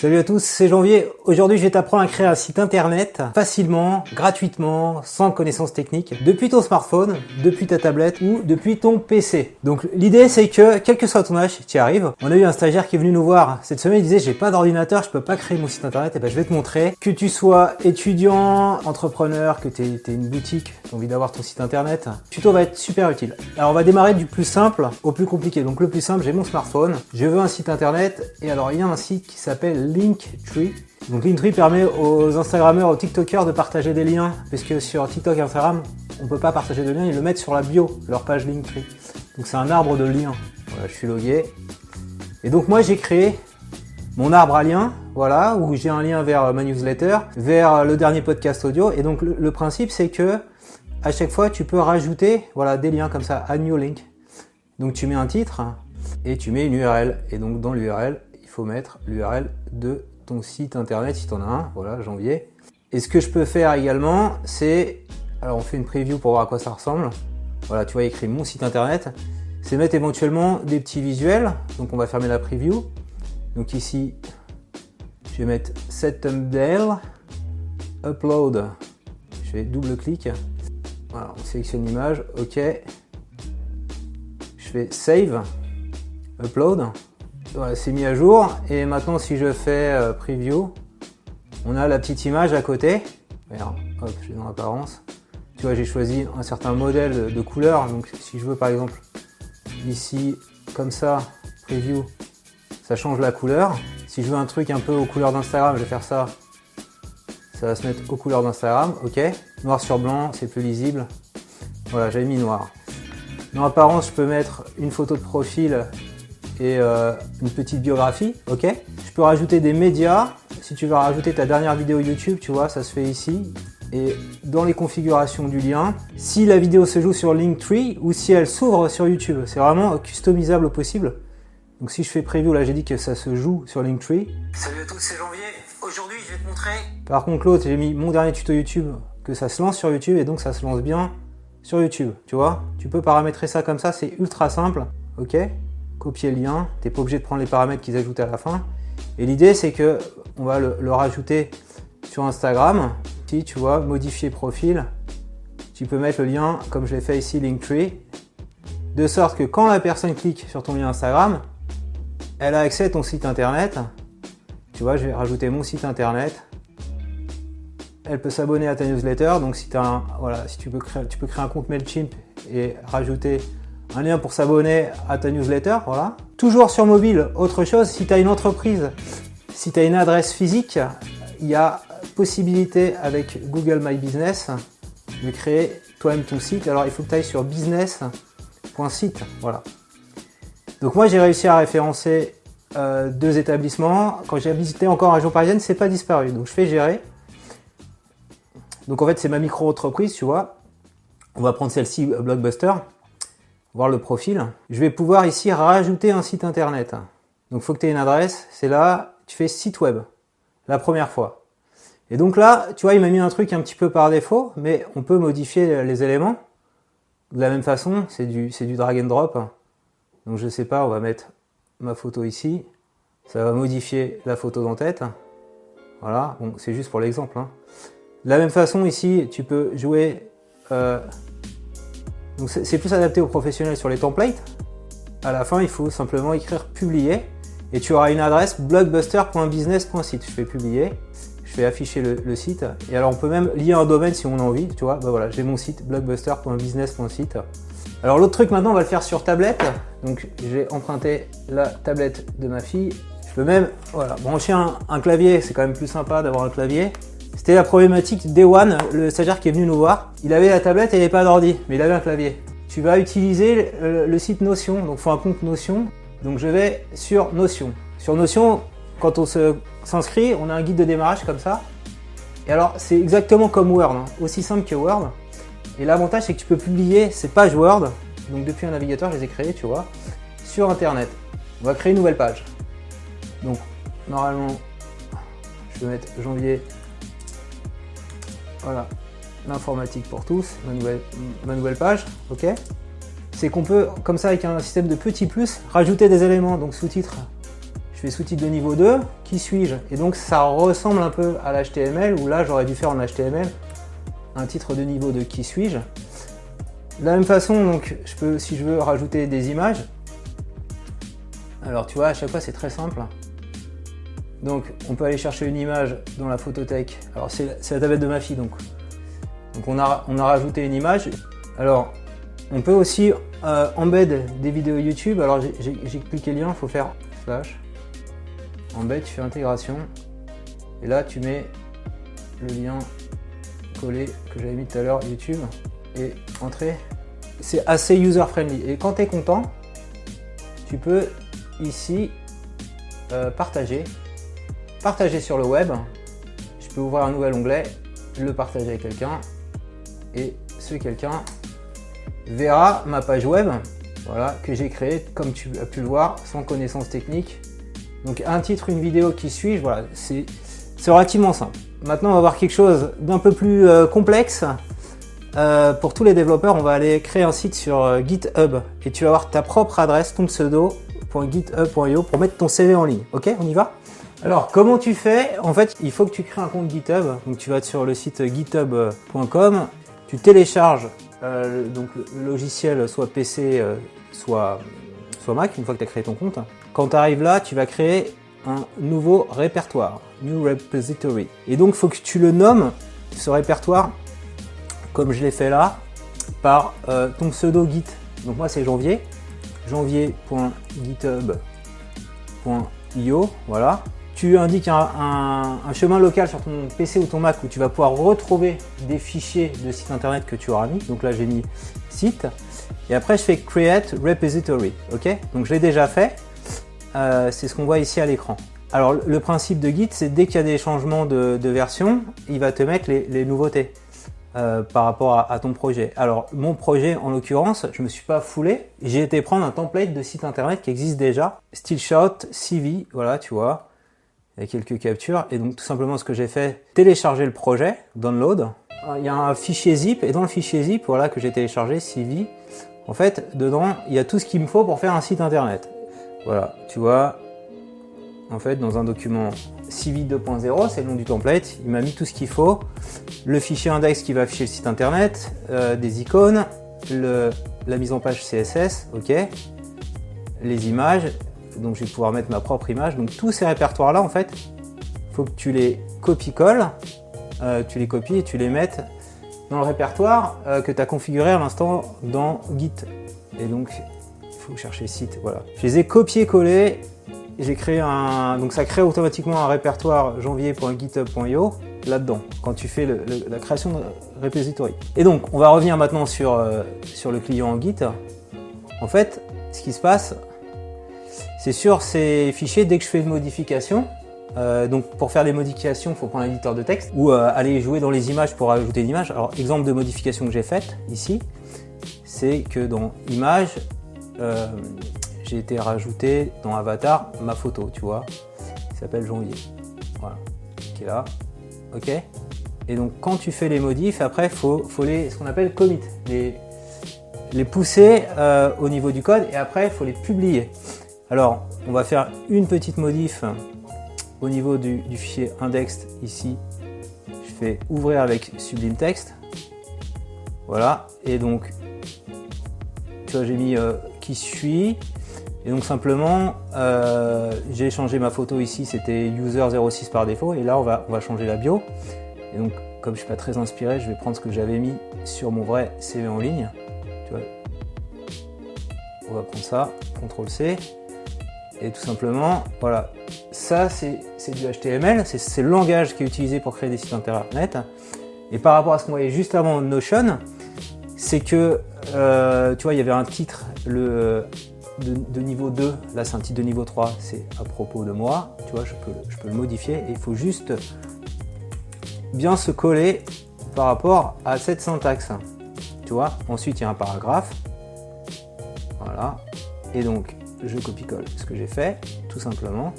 Salut à tous, c'est Janvier. Aujourd'hui, je vais t'apprendre à créer un site internet facilement, gratuitement, sans connaissance technique, depuis ton smartphone, depuis ta tablette ou depuis ton PC. Donc l'idée, c'est que, quel que soit ton âge, tu y arrives. On a eu un stagiaire qui est venu nous voir cette semaine, il disait, j'ai pas d'ordinateur, je peux pas créer mon site internet. Et ben, je vais te montrer. Que tu sois étudiant, entrepreneur, que tu es une boutique, tu as envie d'avoir ton site internet, le tuto va être super utile. Alors, on va démarrer du plus simple au plus compliqué. Donc le plus simple, j'ai mon smartphone, je veux un site internet, et alors il y a un site qui s'appelle Linktree. Donc Linktree permet aux Instagrammeurs, aux TikTokers de partager des liens, parce que sur TikTok et Instagram, on peut pas partager de liens, ils le mettent sur la bio, leur page Linktree. Donc c'est un arbre de liens. Voilà, je suis logué. Et donc moi j'ai créé mon arbre à liens, voilà, où j'ai un lien vers ma newsletter, vers le dernier podcast audio. Et donc le, principe c'est que à chaque fois tu peux rajouter voilà des liens comme ça, à new link. Donc tu mets un titre et tu mets une URL. Et donc dans l'URL, faut mettre l'URL de ton site internet si tu en as un, voilà, janvier. Et ce que je peux faire également, c'est, alors on fait une preview pour voir à quoi ça ressemble. Voilà, tu vois, écrit mon site internet. C'est mettre éventuellement des petits visuels. Donc on va fermer la preview. Donc ici, je vais mettre set thumbnail, upload. Je fais double clic. Voilà, on sélectionne l'image, ok. Je fais save, upload c'est mis à jour. Et maintenant, si je fais euh, preview, on a la petite image à côté. Regarde, hop, je dans l'apparence. Tu vois, j'ai choisi un certain modèle de couleur. Donc, si je veux par exemple ici, comme ça, preview, ça change la couleur. Si je veux un truc un peu aux couleurs d'Instagram, je vais faire ça. Ça va se mettre aux couleurs d'Instagram, ok. Noir sur blanc, c'est plus lisible. Voilà, j'avais mis noir. Dans l'apparence, je peux mettre une photo de profil et euh, une petite biographie, ok? Je peux rajouter des médias. Si tu veux rajouter ta dernière vidéo YouTube, tu vois, ça se fait ici. Et dans les configurations du lien, si la vidéo se joue sur Linktree ou si elle s'ouvre sur YouTube, c'est vraiment customisable au possible. Donc si je fais preview, là j'ai dit que ça se joue sur Linktree. Salut à tous, c'est Janvier. Aujourd'hui, je vais te montrer. Par contre, l'autre, j'ai mis mon dernier tuto YouTube, que ça se lance sur YouTube et donc ça se lance bien sur YouTube. Tu vois? Tu peux paramétrer ça comme ça, c'est ultra simple. Ok? Copier le lien. Tu n'es pas obligé de prendre les paramètres qu'ils ajoutent à la fin. Et l'idée, c'est que on va le, rajouter sur Instagram. Si tu vois, modifier profil, tu peux mettre le lien comme je l'ai fait ici, Linktree, de sorte que quand la personne clique sur ton lien Instagram, elle a accès à ton site internet. Tu vois, je vais rajouter mon site internet. Elle peut s'abonner à ta newsletter. Donc si, as voilà, si tu, peux créer, tu peux créer un compte MailChimp et rajouter un lien pour s'abonner à ta newsletter, voilà. Toujours sur mobile, autre chose, si tu as une entreprise, si tu as une adresse physique, il y a possibilité avec Google My Business de créer toi-même ton site. Alors il faut que tu ailles sur business.site, voilà. Donc moi j'ai réussi à référencer euh, deux établissements. Quand j'ai visité encore un région parisienne, c'est pas disparu. Donc je fais gérer. Donc en fait c'est ma micro-entreprise, tu vois. On va prendre celle-ci, Blockbuster voir le profil, je vais pouvoir ici rajouter un site internet. Donc faut que tu aies une adresse, c'est là, tu fais site web, la première fois. Et donc là, tu vois, il m'a mis un truc un petit peu par défaut, mais on peut modifier les éléments. De la même façon, c'est du, c'est du drag and drop. Donc je sais pas, on va mettre ma photo ici. Ça va modifier la photo d'en-tête. Voilà, bon, c'est juste pour l'exemple. Hein. De la même façon, ici, tu peux jouer euh, donc c'est plus adapté aux professionnels sur les templates. À la fin, il faut simplement écrire publier et tu auras une adresse blockbuster.business.site. Je fais publier, je fais afficher le, site et alors on peut même lier un domaine si on a envie. Tu vois, bah voilà, j'ai mon site blockbuster.business.site. Alors l'autre truc maintenant, on va le faire sur tablette. Donc j'ai emprunté la tablette de ma fille. Je peux même voilà, brancher un clavier, c'est quand même plus sympa d'avoir un clavier. C'était la problématique One, le stagiaire qui est venu nous voir. Il avait la tablette et il n'avait pas d'ordi, mais il avait un clavier. Tu vas utiliser le, site Notion, donc faut un compte Notion. Donc je vais sur Notion. Sur Notion, quand on s'inscrit, on a un guide de démarrage comme ça. Et alors c'est exactement comme Word, hein. aussi simple que Word. Et l'avantage c'est que tu peux publier ces pages Word, donc depuis un navigateur je les ai créées, tu vois, sur Internet. On va créer une nouvelle page. Donc normalement, je vais mettre janvier voilà, l'informatique pour tous, ma nouvelle, page, ok. C'est qu'on peut, comme ça, avec un système de petits plus, rajouter des éléments, donc sous-titres. Je fais sous-titre de niveau 2, qui suis-je? Et donc ça ressemble un peu à l'HTML, où là j'aurais dû faire en HTML un titre de niveau 2, qui suis-je. De la même façon, donc, je peux, si je veux rajouter des images, alors tu vois, à chaque fois c'est très simple. Donc on peut aller chercher une image dans la photothèque. Alors c'est la tablette de ma fille donc. Donc on a, rajouté une image. Alors on peut aussi euh, embed des vidéos YouTube. Alors j'ai cliqué lien, il faut faire slash embed, tu fais intégration. Et là tu mets le lien collé que j'avais mis tout à l'heure YouTube et entrer. C'est assez user friendly. Et quand tu es content, tu peux ici euh, partager partager sur le web. Je peux ouvrir un nouvel onglet, le partager avec quelqu'un et ce quelqu'un verra ma page web voilà, que j'ai créée comme tu as pu le voir sans connaissance technique. Donc un titre, une vidéo qui suit, voilà, c'est relativement simple. Maintenant on va voir quelque chose d'un peu plus euh, complexe. Euh, pour tous les développeurs, on va aller créer un site sur euh, GitHub et tu vas avoir ta propre adresse, ton pseudo.github.io pour mettre ton CV en ligne. Ok, on y va? Alors, comment tu fais? En fait, il faut que tu crées un compte GitHub. Donc, tu vas sur le site github.com, tu télécharges euh, le logiciel soit PC, euh, soit, soit Mac, une fois que tu as créé ton compte. Quand tu arrives là, tu vas créer un nouveau répertoire, New Repository. Et donc, il faut que tu le nommes, ce répertoire, comme je l'ai fait là, par euh, ton pseudo Git. Donc, moi, c'est janvier, janvier.github.io, voilà tu indiques un, chemin local sur ton PC ou ton Mac où tu vas pouvoir retrouver des fichiers de site internet que tu auras mis. Donc là, j'ai mis site. Et après, je fais create repository. Ok? Donc je l'ai déjà fait. Euh, c'est ce qu'on voit ici à l'écran. Alors le principe de Git, c'est dès qu'il y a des changements de, version, il va te mettre les, nouveautés euh, par rapport à, ton projet. Alors mon projet, en l'occurrence, je me suis pas foulé. J'ai été prendre un template de site internet qui existe déjà, Stillshot CV. Voilà, tu vois quelques captures. Et donc tout simplement ce que j'ai fait, télécharger le projet, download. Il y a un fichier zip et dans le fichier zip, voilà que j'ai téléchargé, CV. En fait, dedans, il y a tout ce qu'il me faut pour faire un site internet. Voilà, tu vois, en fait, dans un document CV 2.0, c'est le nom du template, il m'a mis tout ce qu'il faut. Le fichier index qui va afficher le site internet, euh, des icônes, le, la mise en page CSS, ok, les images, donc je vais pouvoir mettre ma propre image. Donc tous ces répertoires-là, en fait, faut que tu les copies-colles, euh, tu les copies et tu les mettes dans le répertoire euh, que tu as configuré à l'instant dans Git. Et donc, il faut chercher site, voilà. Je les ai copiés-collés, j'ai créé un... Donc ça crée automatiquement un répertoire janvier.github.io là-dedans, quand tu fais la création de repository. Et donc, on va revenir maintenant sur, euh, sur le client Git. En fait, ce qui se passe, c'est sur ces fichiers, dès que je fais une modification, euh, donc pour faire des modifications, il faut prendre l'éditeur de texte ou euh, aller jouer dans les images pour ajouter une image. Alors exemple de modification que j'ai faite ici, c'est que dans image, euh, j'ai été rajouté dans avatar ma photo, tu vois, qui s'appelle janvier. Voilà, qui est là. Ok. Et donc quand tu fais les modifs, après faut, faut les, ce qu'on appelle commit, les, les pousser au niveau du code et après il faut les publier. Alors, on va faire une petite modif au niveau du, fichier index ici. Je fais ouvrir avec Sublime Text. Voilà. Et donc, tu vois, j'ai mis euh, qui suis. Et donc simplement, euh, j'ai changé ma photo ici, c'était user06 par défaut. Et là, on va, on va changer la bio. Et donc, comme je suis pas très inspiré, je vais prendre ce que j'avais mis sur mon vrai CV en ligne. Tu vois. On va prendre ça, CTRL C. Et tout simplement, voilà, ça c'est du HTML, c'est le langage qui est utilisé pour créer des sites internet. Et par rapport à ce qu'on voyait juste avant Notion, c'est que, euh, tu vois, il y avait un titre le, de, niveau 2, là c'est un titre de niveau 3, c'est à propos de moi, tu vois, je peux, je peux le modifier. Et il faut juste bien se coller par rapport à cette syntaxe. Tu vois, ensuite il y a un paragraphe, voilà, et donc je copie-colle ce que j'ai fait, tout simplement.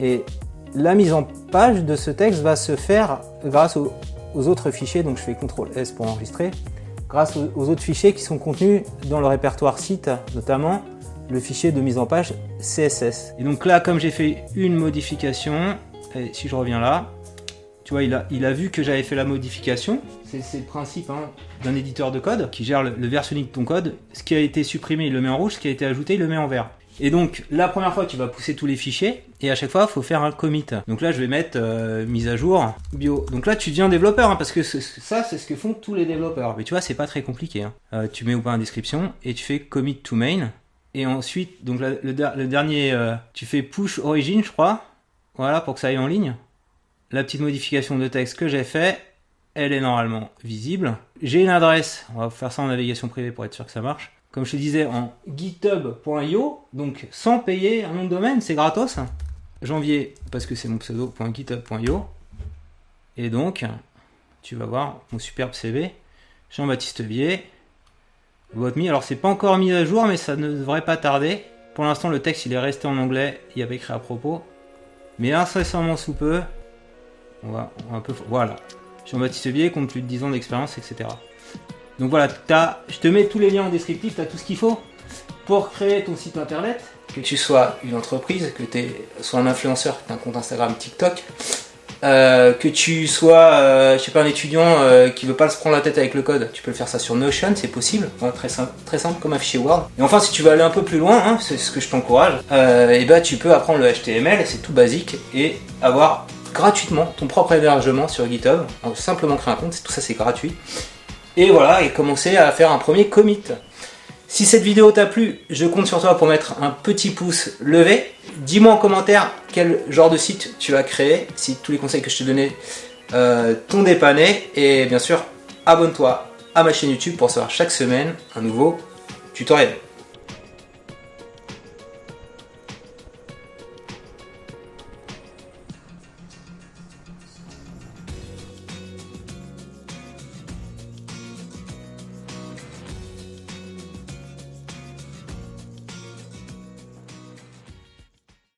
Et la mise en page de ce texte va se faire grâce aux, autres fichiers, donc je fais CTRL S pour enregistrer, grâce aux, autres fichiers qui sont contenus dans le répertoire site, notamment le fichier de mise en page CSS. Et donc là, comme j'ai fait une modification, si je reviens là, tu vois, il a, il a vu que j'avais fait la modification. C'est le principe hein, d'un éditeur de code qui gère le, le de ton code. Ce qui a été supprimé, il le met en rouge. Ce qui a été ajouté, il le met en vert. Et donc, la première fois, tu vas pousser tous les fichiers, et à chaque fois, il faut faire un commit. Donc là, je vais mettre euh, mise à jour, bio. Donc là, tu deviens développeur, hein, parce que ça, c'est ce que font tous les développeurs. Mais tu vois, c'est pas très compliqué. Hein. Euh, tu mets ou pas en description, et tu fais commit to main. Et ensuite, donc le, dernier, euh, tu fais push origin, je crois. Voilà, pour que ça aille en ligne. La petite modification de texte que j'ai fait, elle est normalement visible. J'ai une adresse, on va faire ça en navigation privée pour être sûr que ça marche comme je te disais, en github.io, donc sans payer un nom de domaine, c'est gratos. Janvier, parce que c'est mon pseudo.github.io. Et donc, tu vas voir mon superbe CV. Jean-Baptiste Vier. me. Alors, c'est pas encore mis à jour, mais ça ne devrait pas tarder. Pour l'instant, le texte il est resté en anglais. Il y avait écrit à propos. Mais incessamment sous peu, on va, un peu. Voilà. Jean-Baptiste compte plus de 10 ans d'expérience, etc. Donc voilà, je te mets tous les liens en descriptif, tu as tout ce qu'il faut pour créer ton site internet. Que tu sois une entreprise, que tu sois un influenceur, que tu un compte Instagram, TikTok, euh, que tu sois, euh, je sais pas, un étudiant euh, qui veut pas se prendre la tête avec le code, tu peux le faire ça sur Notion, c'est possible, très simple, très simple comme un fichier Word. Et enfin, si tu veux aller un peu plus loin, hein, c'est ce que je t'encourage, et bah tu peux apprendre le HTML, c'est tout basique, et avoir gratuitement ton propre hébergement sur GitHub, en simplement créer un compte, tout ça c'est gratuit et voilà, et commencer à faire un premier commit. Si cette vidéo t'a plu, je compte sur toi pour mettre un petit pouce levé. Dis-moi en commentaire quel genre de site tu vas créer, si tous les conseils que je t'ai donnés euh, t'ont dépanné. Et bien sûr, abonne-toi à ma chaîne YouTube pour savoir chaque semaine un nouveau tutoriel.